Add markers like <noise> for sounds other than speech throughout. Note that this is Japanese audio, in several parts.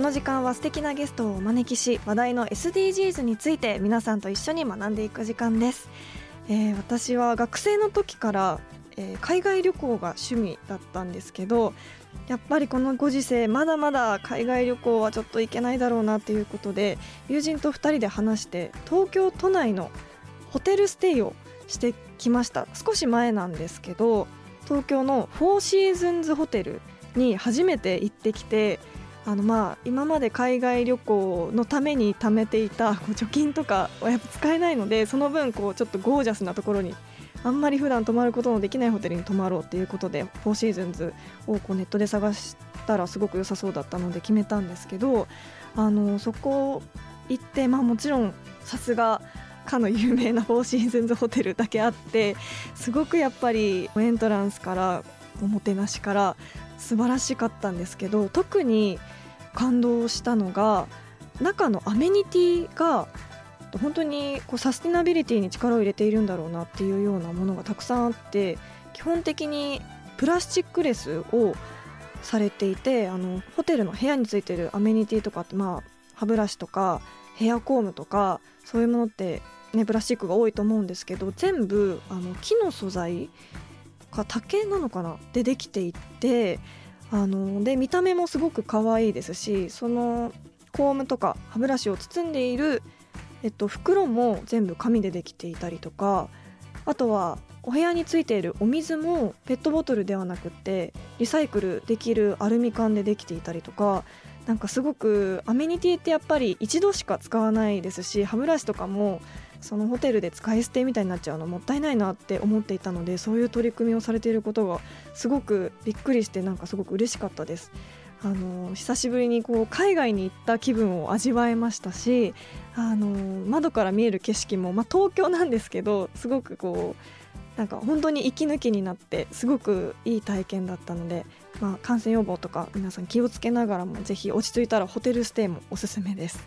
この時間は素敵なゲストをお招きし話題の SDGs について皆さんと一緒に学んでいく時間です、えー私は学生の時から、えー海外旅行が趣味だったんですけどやっぱりこのご時世まだまだ海外旅行はちょっと行けないだろうなっていうことで友人と2人で話して東京都内のホテルステイをしてきました。少し前なんですけど東京のフォーシーズンズホテルに初めて行ってきてあのまあ今まで海外旅行のために貯めていた <laughs> こう貯金とかはやっぱ使えないのでその分こうちょっとゴージャスなところにあんまり普段泊まることのできないホテルに泊まろうっていうことでフォーシーズンズをこうネットで探したらすごく良さそうだったので決めたんですけどあのそこ行ってまあもちろんさすがかの有名なフォーシーズンズホテルだけあってすごくやっぱりエントランスからおもてなしから素晴らしかったんですけど特に感動したのが中のアメニティが本当にこうサスティナビリティに力を入れているんだろうなっていうようなものがたくさんあって基本的にプラスチックレスをされていてあのホテルの部屋についてるアメニティとかってまあ歯ブラシとかヘアコームとかそういうものってねプラスチックが多いと思うんですけど全部あの木の素材か竹なのかな？でできていてあので見た目もすごく可愛いですしそのコームとか歯ブラシを包んでいる、えっと、袋も全部紙でできていたりとかあとはお部屋についているお水もペットボトルではなくってリサイクルできるアルミ缶でできていたりとかなんかすごくアメニティってやっぱり一度しか使わないですし歯ブラシとかもそのホテルで使い捨てみたいになっちゃうのもったいないなって思っていたのでそういう取り組みをされていることがすごくびっくりしてなんかすごく嬉しかったです。あの久しぶりにこう海外に行った気分を味わえましたしあの窓から見える景色も、まあ、東京なんですけどすごくこうなんか本当に息抜きになってすごくいい体験だったので、まあ、感染予防とか皆さん気をつけながらもぜひ落ち着いたらホテルステイもおすすめです。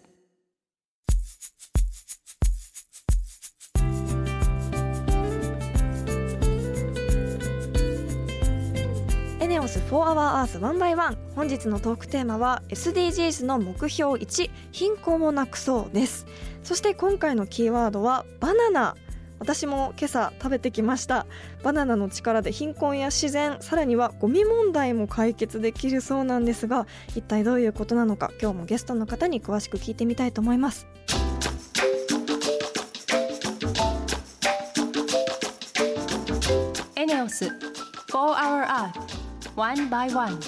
4 Hour Earth 1 by 1本日のトークテーマは SDGs の目標1貧困をなくそうです。そして今回のキーワードはバナナ。私も今朝食べてきました。バナナの力で貧困や自然さらにはゴミ問題も解決できるそうなんですが一体どういうことなのか今日もゲストの方に詳しく聞いてみたいと思います。エネオス4 Hour Earth One by One.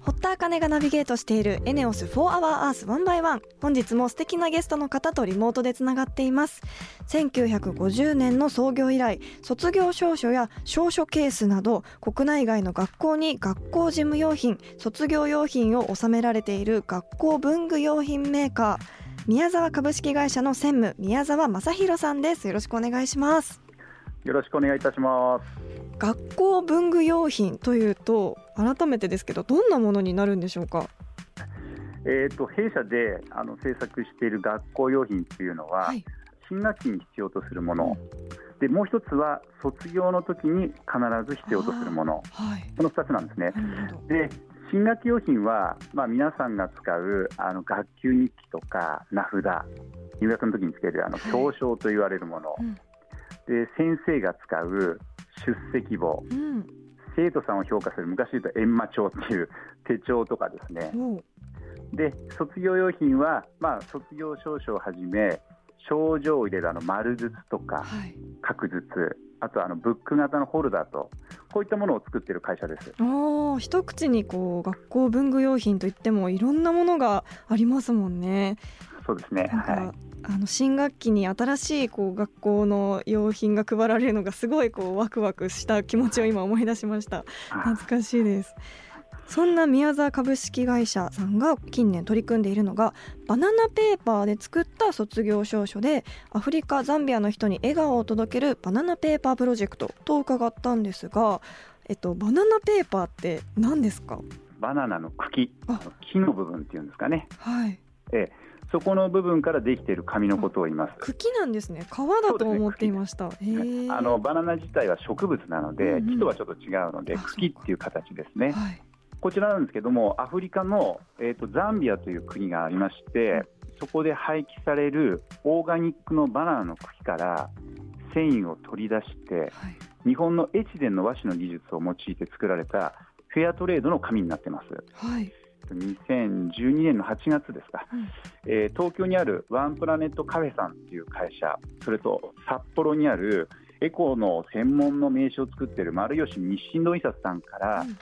堀田茜がナビゲートしているエネオス4 Hour Earth 1 by 1本日も素敵なゲストの方とリモートでつながっています。1950年の創業以来卒業証書や証書ケースなど国内外の学校に学校事務用品卒業用品を収められている学校文具用品メーカー。宮沢株式会社の専務宮沢正弘さんです。よろしくお願いします。よろしくお願いいたします。学校文具用品というと改めてですけどどんなものになるんでしょうか？えーと、弊社であの制作している学校用品というのは、はい、新学期に必要とするもの、でもう一つは卒業の時に必ず必要とするもの、はい、この2つなんですね。で新学期用品は、まあ、皆さんが使うあの学級日記とか名札入学の時につけるあの表彰と言われるもの、はいうん、で先生が使う出席簿、うん、生徒さんを評価する昔言うと閻魔帳っていう手帳とかですね、で卒業用品は、まあ、卒業証書をはじめ症状を入れるあの丸筒とか、はい、角筒。あとあのブック型のホルダーとこういったものを作っている会社です。お一口にこう学校文具用品といってもいろんなものがありますもんね。そうですね、はい、あの新学期に新しいこう学校の用品が配られるのがすごいこうワクワクした気持ちを今思い出しました。懐かしいですそんな宮沢株式会社さんが近年取り組んでいるのがバナナペーパーで作った卒業証書でアフリカザンビアの人に笑顔を届けるバナナペーパープロジェクトと伺ったんですが、えっと、バナナペーパーって何ですか？バナナの茎木の部分っていうんですかね。はい、ええそこの部分からできている紙のことを言います。茎なんですね。皮だと思っていました。ね、あのバナナ自体は植物なので、うんうん、木とはちょっと違うので、茎っていう形ですね。はい、こちらなんですけども、アフリカのえっ、ー、とザンビアという国がありまして、そこで廃棄されるオーガニックのバナナの茎から繊維を取り出して、はい、日本の越前の和紙の技術を用いて作られたフェアトレードの紙になってます。はい。2012年の8月ですか、うん、えー、東京にあるワンプラネットカフェさんという会社それと札幌にあるエコの専門の名刺を作っている丸吉日清堂印刷さんから、うん、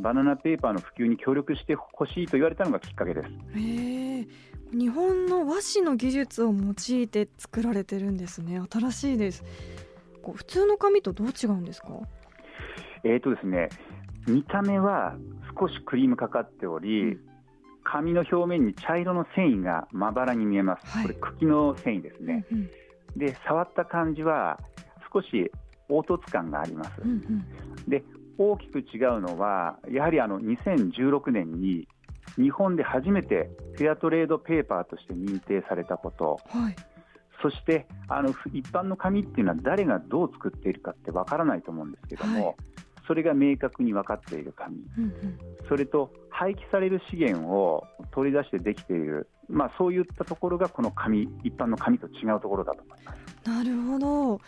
バナナペーパーの普及に協力してほしいと言われたのがきっかけです。へ日本の和紙の技術を用いて作られてるんですね。新しいです。こう普通の紙とどう違うんですか？えーとですね見た目は少しクリームかかっており、紙の表面に茶色の繊維がまばらに見えます、はい、これ、茎の繊維ですね、うんうん、で触った感じは少し凹凸感があります、うんうん、で大きく違うのは、やはりあの2016年に日本で初めてフェアトレードペーパーとして認定されたこと、はい、そしてあの一般の紙っていうのは誰がどう作っているかってわからないと思うんですけども、はい。それが明確に分かっている紙、うんうん、それと廃棄される資源を取り出してできている、まあ、そういったところがこの紙一般の紙と違うところだと思います。なるほど。フ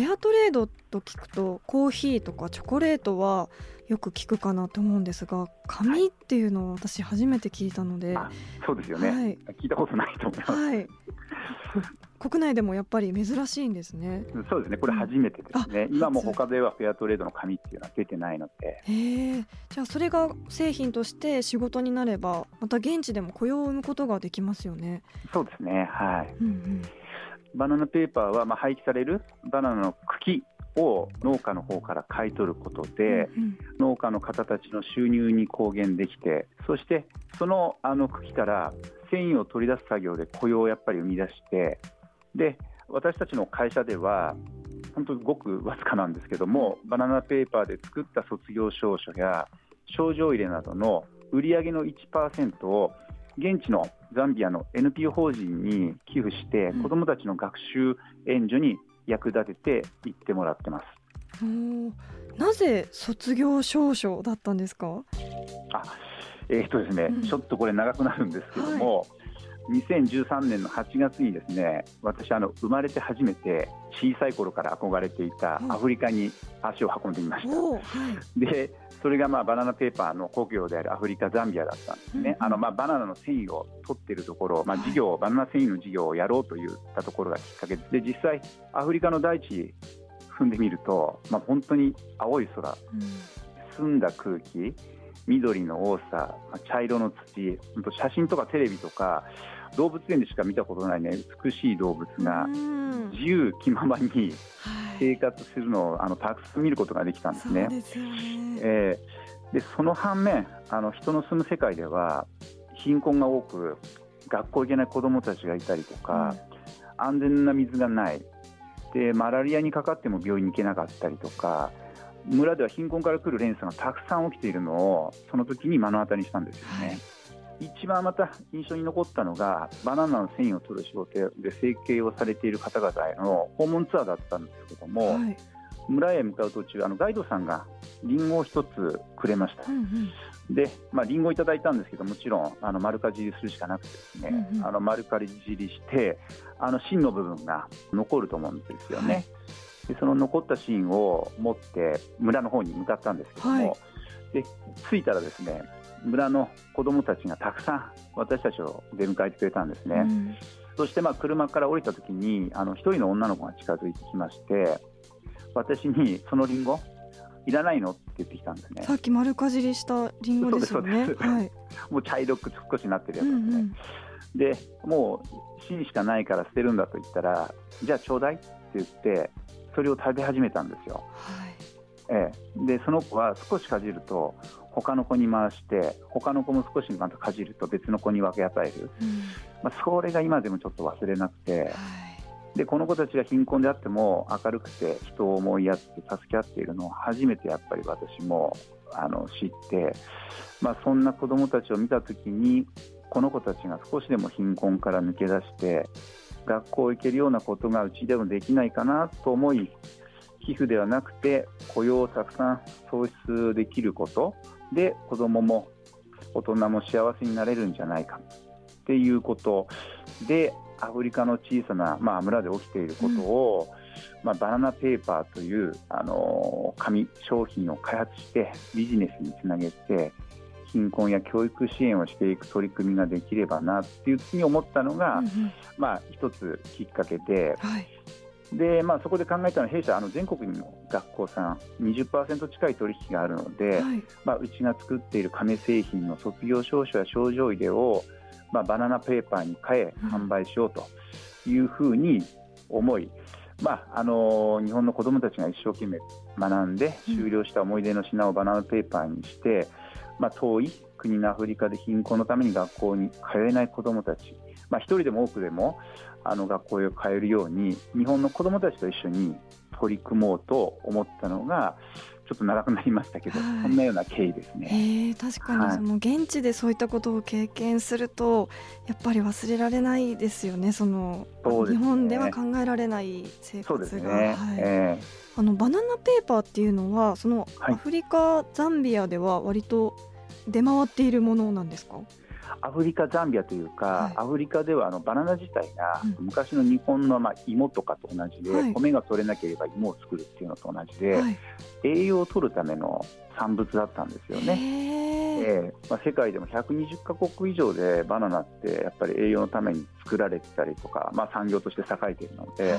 ェアトレードと聞くとコーヒーとかチョコレートはよく聞くかなと思うんですが紙っていうのは私初めて聞いたので、はい、そうですよね、はい、聞いたことないと思います、はい、国内でもやっぱり珍しいんですね。そうですね、これ初めてですね。うん、今も他ではフェアトレードの紙っていうのは出てないので。へじゃあそれが製品として仕事になれば、また現地でも雇用を生むことができますよね。そうですね、はい。うんうん、バナナペーパーはまあ廃棄されるバナナの茎を農家の方から買い取ることで、うんうん、農家の方たちの収入に貢献できて、そしてそのあの茎から繊維を取り出す作業で雇用をやっぱり生み出して、で私たちの会社では本当にごくわずかなんですけどもバナナペーパーで作った卒業証書や症状入れなどの売上の1%を現地のザンビアの NPO 法人に寄付して子どもたちの学習援助に役立てていってもらってます。なぜ卒業証書だったんですか？あえー、っとですね、うん、ちょっとこれ長くなるんですけども、はい。2013年の8月にですね私あの生まれて初めて小さい頃から憧れていたアフリカに足を運んでみました、はい、でそれがまあバナナペーパーの故郷であるアフリカザンビアだったんですね、うん、あのまあバナナの繊維を取っているところ、まあ、事業、はい、バナナ繊維の事業をやろうといったところがきっかけで実際アフリカの大地踏んでみると、まあ、本当に青い空、うん、澄んだ空気緑の多さ、茶色の土、写真とかテレビとか動物園でしか見たことないね美しい動物が自由気ままに生活するのをあのたくさん見ることができたんですね。そ、ね、えー、でその反面あの人の住む世界では貧困が多く学校行けない子どもたちがいたりとか、うん、安全な水がない。でマラリアにかかっても病院に行けなかったりとか村では貧困から来る連鎖がたくさん起きているのをその時に目の当たりにしたんですよね。はい一番また印象に残ったのがバナナの繊維を取る仕事で生計をされている方々への訪問ツアーだったんですけども、はい、村へ向かう途中あのガイドさんがリンゴを一つくれました、うんうん、で、まあ、リンゴをいただいたんですけどもちろんあの丸かじりするしかなくてですね、うんうん、あの丸かじりしてあの芯の部分が残ると思うんですよね、はい、でその残った芯を持って村の方に向かったんですけども、はい、で着いたらですね村の子どもたちがたくさん私たちを出迎えてくれたんですね、うん、そしてまあ車から降りた時にあの1人の女の子が近づいてきまして私にそのリンゴいらないのって言ってきたんですね。さっき丸かじりしたリンゴですよね。はい、もう茶色く少しなってるやつですね、うんうん、でもう芯しかないから捨てるんだと言ったらじゃあちょうだいって言ってそれを食べ始めたんですよ、はい。ええ、でその子は少しかじると他の子に回して他の子も少しまたかじると別の子に分け与える、うん、まあ、それが今でもちょっと忘れなくて、はい。でこの子たちが貧困であっても明るくて人を思い合って助け合っているのを初めてやっぱり私もあの知って、まあ、そんな子どもたちを見た時にこの子たちが少しでも貧困から抜け出して学校行けるようなことがうちでもできないかなと思い寄付ではなくて雇用をたくさん創出できることで子どもも大人も幸せになれるんじゃないか。っていうこと。でアフリカの小さな、まあ、村で起きていることを、うん、まあ、バナナペーパーというあの紙商品を開発してビジネスにつなげて貧困や教育支援をしていく取り組みができればなっていうふうに思ったのが、うんうん、まあ、一つきっかけで。はいでまあ、そこで考えたのは弊社あの全国の学校さん20%近い取引があるので、はい、まあ、うちが作っている紙製品の卒業証書や賞状入れをまあ、バナナペーパーに変え販売しようというふうに思い、まあ、あの日本の子どもたちが一生懸命学んで終了した思い出の品をバナナペーパーにして、まあ、遠い国のアフリカで貧困のために学校に通えない子どもたち、まあ、一人でも多くでもあの学校へ通えるように日本の子どもたちと一緒に取り組もうと思ったのがちょっと長くなりましたけど、はい、そんなような経緯ですね。えー、確かにその現地でそういったことを経験すると、やっぱり忘れられないですよね。その、ね、日本では考えられない生活が。ねはいえー、あのバナナペーパーっていうのはそのアフリカ、ザンビアでは割と出回っているものなんですか？アフリカ、ザンビアというか、はい、アフリカではあのバナナ自体が、昔の日本のまあ芋とかと同じで、はい、米が取れなければ芋を作るっていうのと同じで、はい、栄養を取るための産物だったんですよね。えー、まあ、世界でも120カ国以上でバナナってやっぱり栄養のために作られてたりとか、まあ、産業として栄えているので、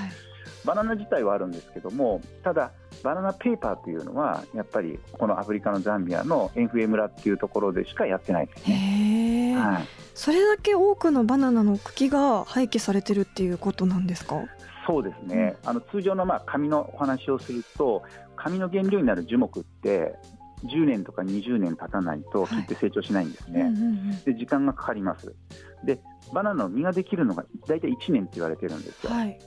バナナ自体はあるんですけどもただバナナペーパーというのはやっぱりこのアフリカのザンビアのエンフエ村っていうところでしかやってないですね、はい、それだけ多くのバナナの茎が廃棄されてるっていうことなんですか？そうですね、あの通常のまあ紙のお話をすると紙の原料になる樹木って10年とか20年経たないと切って成長しないんですね、はいうんうんうん、で時間がかかります。でバナナの実ができるのが大体1年って言われてるんですよ、はい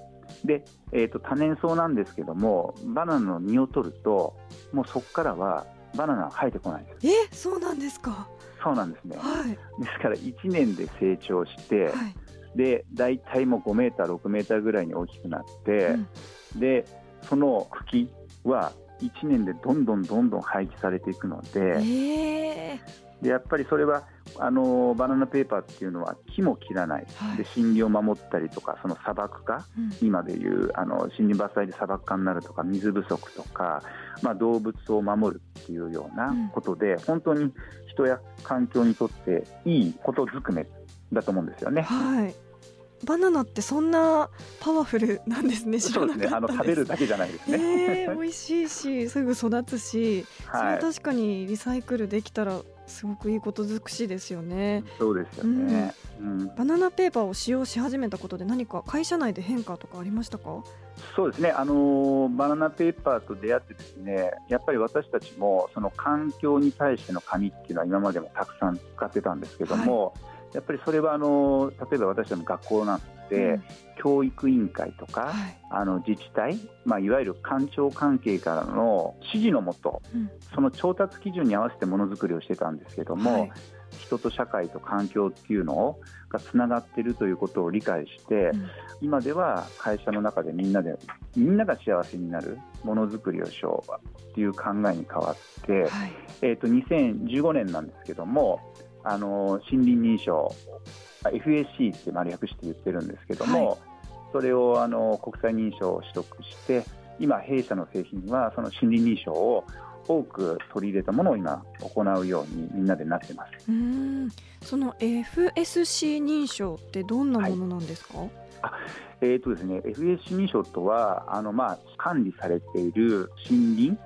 で、えーと、多年草なんですけどもバナナの実を取るともうそこからはバナナ生えてこないです。えそうなんですか。そうなんですね、はい、ですから1年で成長して、はい、で大体もう5メーター6メーターぐらいに大きくなって、うん、でその茎は1年でどんどんどんどん廃棄されていくのでえー、でやっぱりそれはあのバナナペーパーっていうのは木も切らない、はい、で森林を守ったりとかその砂漠化、うん、今でいうあの森林伐採で砂漠化になるとか水不足とか、まあ、動物を守るっていうようなことで、うん、本当に人や環境にとっていいことずくめだと思うんですよね。はいバナナってそんなパワフルなんですね。そうですね。あの食べるだけじゃないですね。えー、美味しいし、すぐ育つし、はい、それ確かにリサイクルできたらすごくいいこと尽くしですよね。そうですよね、うん、バナナペーパーを使用し始めたことで何か会社内で変化とかありましたか？そうですね、あのバナナペーパーと出会ってですねやっぱり私たちもその環境に対しての紙っていうのは今までもたくさん使ってたんですけども、はい、やっぱりそれはあの例えば私たちの学校なんてで、うん、教育委員会とか、はい、あの自治体、まあ、いわゆる官庁関係からの指示のもと、うん、その調達基準に合わせてものづくりをしてたんですけども、はい。人と社会と環境っていうのがつながっているということを理解して、うん、今では会社の中でみんなでみんなが幸せになるものづくりをしようっていう考えに変わって、はい、えー、と2015年なんですけどもあの森林認証 FAC って丸略して言ってるんですけども、はい、それをあの国際認証を取得して今弊社の製品はその森林認証を多く取り入れたものを今行うようにみんなでなってます。うん。その FSC 認証ってどんなものなんですか、はい、あえーとですね、FSC 認証とはあの、まあ、管理されている森林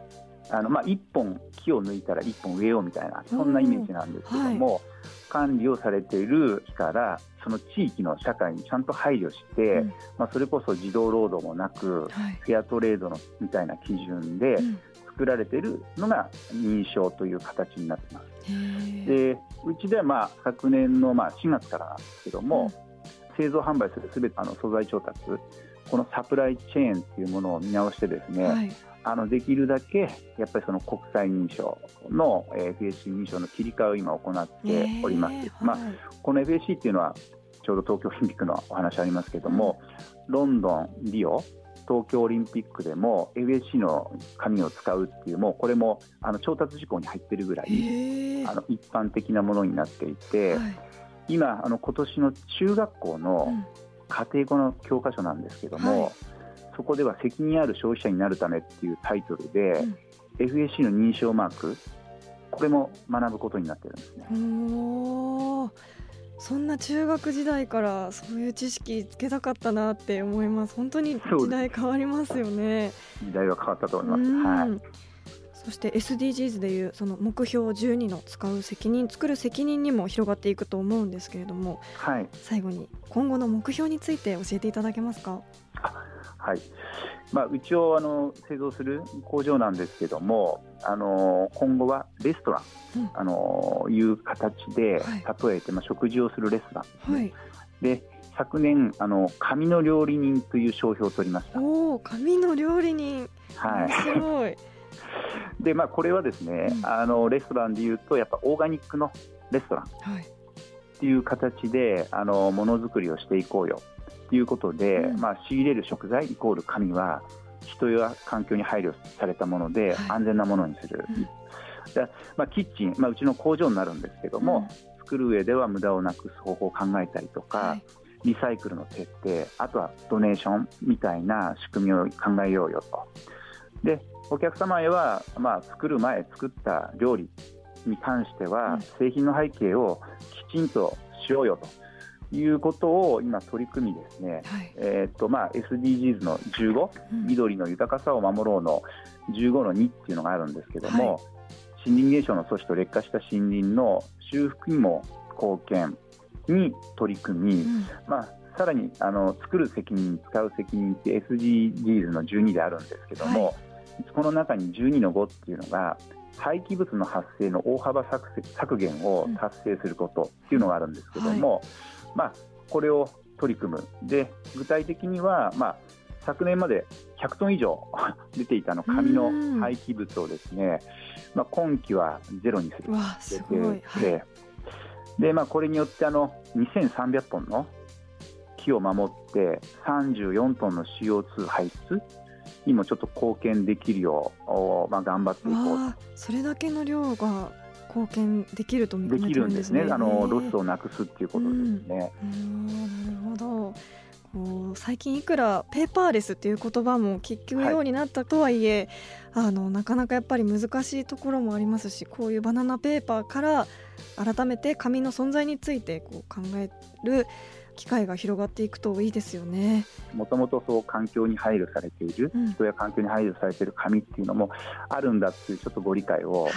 あの、まあ、1本木を抜いたら1本植えようみたいなそんなイメージなんですけども、はい、管理をされている木からその地域の社会にちゃんと配慮して、うん、まあ、それこそ児童労働もなく、はい、フェアトレードのみたいな基準で、作られているのが認証という形になってます。でうちではまあ昨年のまあ4月からなんですけども、うん、製造販売するすべての素材調達このサプライチェーンというものを見直してですね、はい、あのできるだけやっぱりその国際認証の、えー、FSC 認証の切り替えを今行っております。えー、まあ、この FSC っていうのはちょうど東京オリンピックのお話ありますけども、うん、ロンドン、リオ東京オリンピックでも FSC の紙を使うっていうもうこれもあの調達事項に入ってるぐらいあの一般的なものになっていて、はい、今あの今年の中学校の家庭語の教科書なんですけども、はい、そこでは責任ある消費者になるためっていうタイトルで、うん、FSC の認証マークこれも学ぶことになってるんですね。そんな中学時代からそういう知識つけたかったなって思います。本当に時代変わりますよね。時代は変わったと思います、はい、そして SDGs でいうその目標12の使う責任作る責任にも広がっていくと思うんですけれども、はい、最後に今後の目標について教えていただけますか？はい。まあ、うちをあの製造する工場なんですけども、あの今後はレストラン、うん、あのいう形で、例えて、まあ、食事をするレストラン、はい、で昨年あの紙の料理人という商標を取りました。お紙の料理人。はい。すごい。<laughs> でまあこれはですね、うん、あのレストランでいうとやっぱオーガニックのレストラン。っていう形であのものづくりをしていこうよ。ということで、うん、まあ、仕入れる食材イコール紙は人や環境に配慮されたもので、安全なものにする、うん、でまあ、キッチン、まあ、うちの工場になるんですけども、うん、作る上では無駄をなくす方法を考えたりとか、はい、リサイクルの徹底あとはドネーションみたいな仕組みを考えようよと。でお客様へは、まあ、作る前作った料理に関しては、製品の背景をきちんとしようよと。いうことを今取り組みですね、はい、えーとまあ、SDGs の15、うん、緑の豊かさを守ろうの15の2っていうのがあるんですけども、はい、森林減少の阻止と劣化した森林の修復にも貢献に取り組み、うん、まあ、さらにあの作る責任、使う責任って SDGs の12であるんですけども、はい、この中に12の5っていうのが廃棄物の発生の大幅削減を達成することっていうのがあるんですけども、うんまあ、これを取り組む。で具体的には、まあ、昨年まで100トン以上 <laughs> 出ていたの紙の廃棄物をですね、まあ、今期はゼロにする。すごい、はい、でまあ、これによってあの2300トンの木を守って34トンの CO2 排出？にもちょっと貢献できるよう、まあ、頑張っていこうそれだけの量が貢献できるとできるんですね。あのロスをなくすっていうことですね。うん、なるほど。最近いくらペーパーレスっていう言葉も聞くようになったとはいえ、はい、あのなかなかやっぱり難しいところもありますしこういうバナナペーパーから改めて紙の存在についてこう考える機会が広がっていくといいですよね。もともとそう環境に配慮されている、うん、人や環境に配慮されている紙っていうのもあるんだっていうちょっとご理解を、はい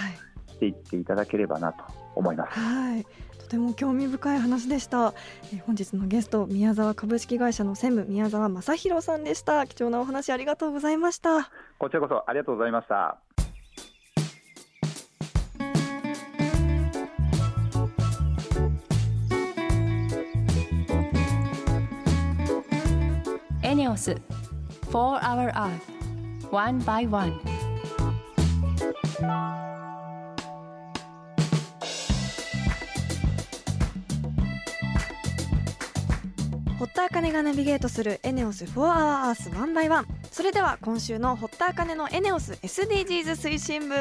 していっていただければなと思います。はい。とても興味深い話でした、え本日のゲスト宮沢株式会社の専務宮沢正弘さんでした。貴重なお話ありがとうございました。こちらこそありがとうございました。ENEOS For Our Earth One by One 茜がナビゲートするエネオス4 Hour Earth 1 by 1それでは今週の堀田茜のエネオス SDGs 推進部。よ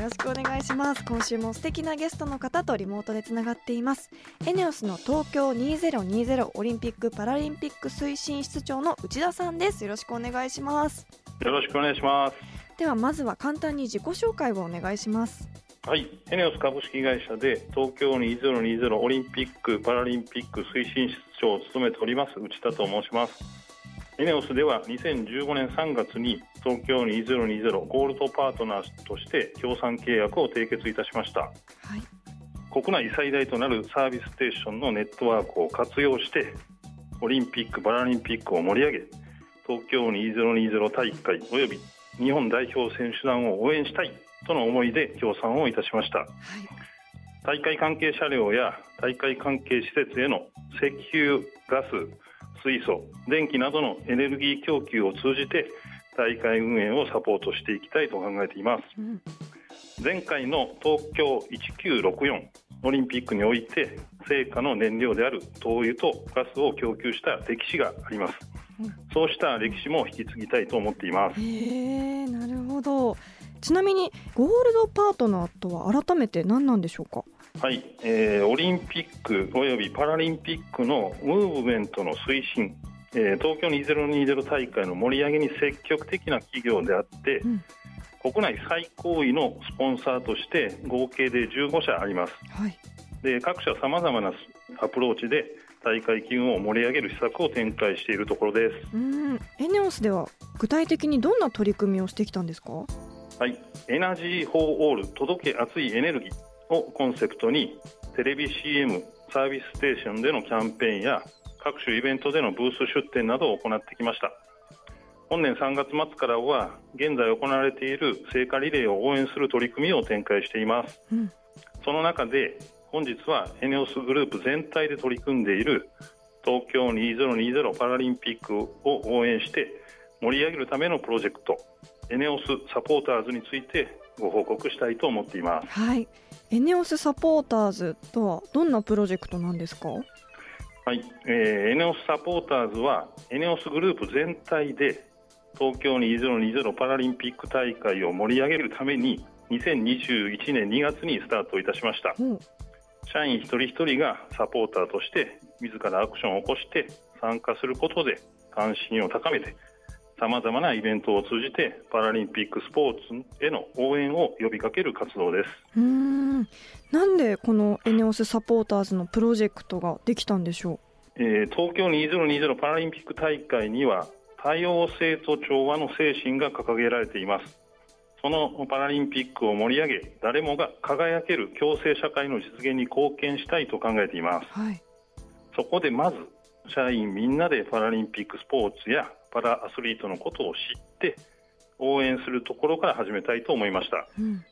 ろしくお願いします。今週も素敵なゲストの方とリモートでつながっています。エネオスの東京2020オリンピック・パラリンピック推進室長の内田さんです。よろしくお願いします。よろしくお願いします。ではまずは簡単に自己紹介をお願いしますはい、エネオス株式会社で東京2020オリンピック・パラリンピック推進室長を務めております内田と申します。エネオスでは2015年3月に東京2020ゴールドパートナーとして協賛契約を締結いたしました。はい国内最大となるサービスステーションのネットワークを活用してオリンピック・パラリンピックを盛り上げ東京2020大会および日本代表選手団を応援したいとの思いで協賛をいたしました。はい。大会関係車両や大会関係施設への石油ガス水素電気などのエネルギー供給を通じて大会運営をサポートしていきたいと考えています。うん。前回の東京1964オリンピックにおいて成果の燃料である灯油とガスを供給した歴史があります、うん。そうした歴史も引き継ぎたいと思っています。へえなるほどちなみにゴールドパートナーとは改めて何なんでしょうか？はい、えーオリンピックおよびパラリンピックのムーブメントの推進、えー東京2020大会の盛り上げに積極的な企業であって、うん。国内最高位のスポンサーとして合計で15社あります。はい。で各社さまざまなアプローチで大会機運を盛り上げる施策を展開しているところです。うん。エネオスでは具体的にどんな取り組みをしてきたんですか？はい、 Energy for All 届け熱いエネルギーをコンセプトにテレビ CM サービスステーションでのキャンペーンや各種イベントでのブース出展などを行ってきました。本年3月末からは現在行われている聖火リレーを応援する取り組みを展開しています。うん。その中で本日はエネオスグループ全体で取り組んでいる東京2020パラリンピックを応援して盛り上げるためのプロジェクトエネオスサポーターズについてご報告したいと思っています。はい。エネオスサポーターズとはどんなプロジェクトなんですか？はい、えーエネオスサポーターズはエネオスグループ全体で東京2020パラリンピック大会を盛り上げるために2021年2月にスタートいたしました。ほう。社員一人一人がサポーターとして自らアクションを起こして参加することで関心を高めてさまざまなイベントを通じてパラリンピックスポーツへの応援を呼びかける活動です。うーん。なんでこのエネオスサポーターズのプロジェクトができたんでしょえー東京2020パラリンピック大会には多様性と調和の精神が掲げられています。そのパラリンピックを盛り上げ誰もが輝ける共生社会の実現に貢献したいと考えています。うはい。そこでまず社員みんなでパラリンピックスポーツやパラアスリートのことを知って応援するところから始めたいと思いました。うん。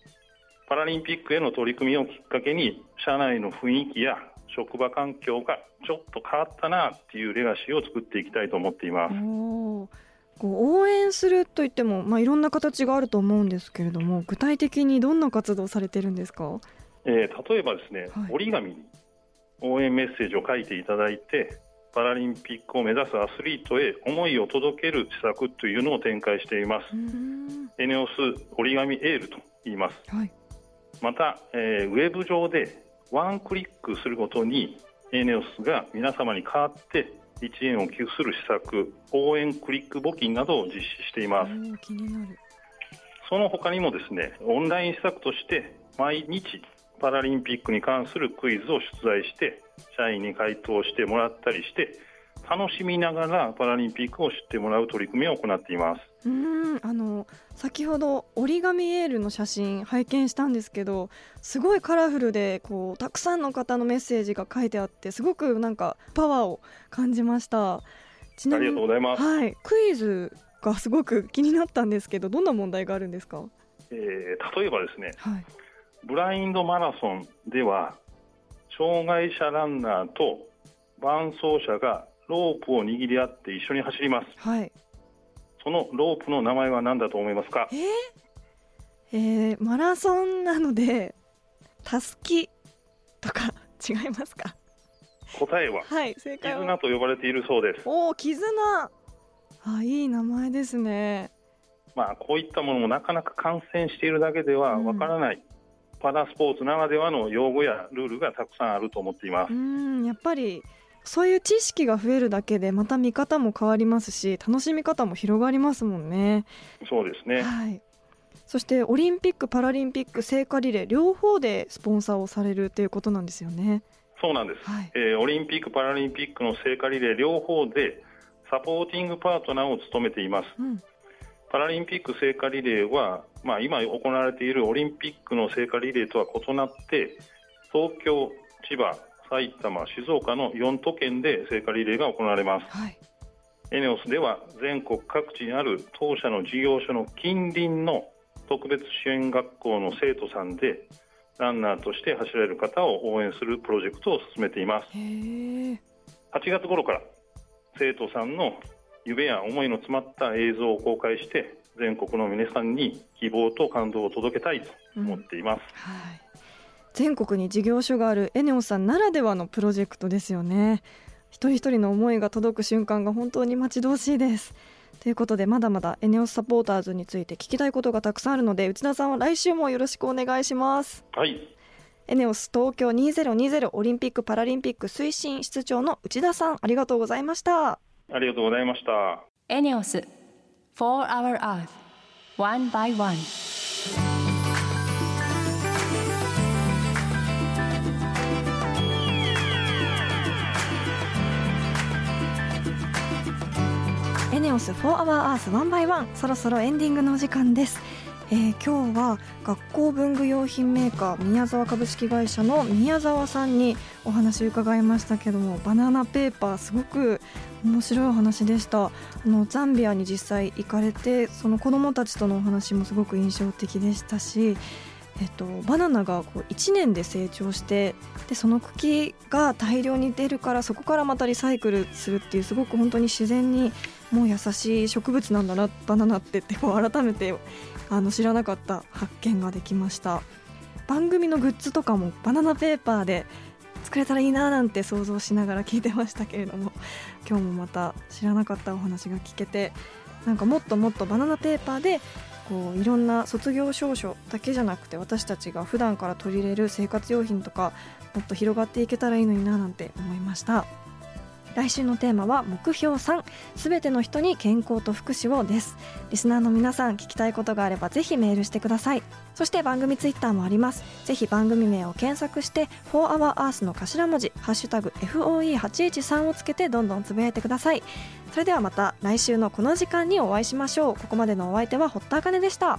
パラリンピックへの取り組みをきっかけに社内の雰囲気や職場環境がちょっと変わったなっていうレガシーを作っていきたいと思っています。こう応援するといっても、まあ、いろんな形があると思うんですけれども具体的にどんな活動されてるんですか？えー例えばですね、はい。折り紙に応援メッセージを書いていただいてパラリンピックを目指すアスリートへ思いを届ける施策というのを展開しています。エネオス折り紙エールと言います。はい。また、えーウェブ上でワンクリックするごとにエネオスが皆様に代わって1円を寄付する施策応援クリック募金などを実施しています。その他にもですねオンライン施策として毎日パラリンピックに関するクイズを出題して社員に回答してもらったりして楽しみながらパラリンピックを知ってもらう取り組みを行っています。うーんあの先ほど折り紙エールの写真拝見したんですけどすごいカラフルでこうたくさんの方のメッセージが書いてあってすごくなんかパワーを感じました。ちありがとうございます、はい。クイズがすごく気になったんですけどどんな問題があるんですか？えー例えばですねはい。ブラインドマラソンでは障害者ランナーと伴走者がロープを握り合って一緒に走ります。はい。そのロープの名前は何だと思いますか？えーえーマラソンなのでたすきとか <laughs> 違いますか？答えははい正解は。絆と呼ばれているそうです。おお絆。あいい名前ですね。まあこういったものもなかなか観戦しているだけではわからない、パラスポーツならではの用語やルールがたくさんあると思っていまうすんやっぱりそういう知識が増えるだけでまた見方も変わりますし楽しみ方も広がりますもんね。そうですね。はい。そしてオリンピック・パラリンピック聖火リレー両方でスポンサーをされるということなんですよね。そうなんです、はい。えーオリンピック・パラリンピックの聖火リレー両方でサポーティングパートナーを務めています。うん。パラリンピック聖火リレーは、まあ、今行われているオリンピックの聖火リレーとは異なって東京、千葉、埼玉、静岡の4都県で聖火リレーが行われます。はい。エネオスでは全国各地にある当社の事業所の近隣の特別支援学校の生徒さんでランナーとして走られる方を応援するプロジェクトを進めています。へえ8月頃から生徒さんの夢や思いの詰まった映像を公開して全国の皆さんに希望と感動を届けたいと思っています、はい。全国に事業所があるエネオスさんならではのプロジェクトですよね。一人一人の思いが届く瞬間が本当に待ち遠しいです。ということでまだまだエネオスサポーターズについて聞きたいことがたくさんあるので内田さんは来週もよろしくお願いします。はい。エネオス東京2020オリンピック・パラリンピック推進室長の内田さんありがとうございました。ありがとうございました。エネオス4 Hour Earth One by One エネオス4 Hour Earth 1 by 1そろそろエンディングのお時間です、えー今日は学校文具用品メーカー宮沢株式会社の宮沢さんにお話を伺いましたけどもバナナペーパーすごく面白いお話でした。あのザンビアに実際行かれてその子どもたちとのお話もすごく印象的でしたしえっと、バナナがこう1年で成長してでその茎が大量に出るからそこからまたリサイクルするっていうすごく本当に自然にもう優しい植物なんだなバナナってってこう改めてあの知らなかった発見ができました。番組のグッズとかもバナナペーパーで作れたらいいななんて想像しながら聞いてましたけれども <laughs> 今日もまた知らなかったお話が聞けてなんかもっともっとバナナペーパーでこういろんな卒業証書だけじゃなくて私たちが普段から取り入れる生活用品とかもっと広がっていけたらいいのにななんて思いました。来週のテーマは目標3すべての人に健康と福祉をです。リスナーの皆さん聞きたいことがあればぜひメールしてください。そして番組ツイッターもあります。ぜひ番組名を検索して「4HourEarth」の頭文字「ハッシュタグ #FOE813」をつけてどんどんつぶやいてください。それではまた来週のこの時間にお会いしましょう。ここまでのお相手は堀田茜でした。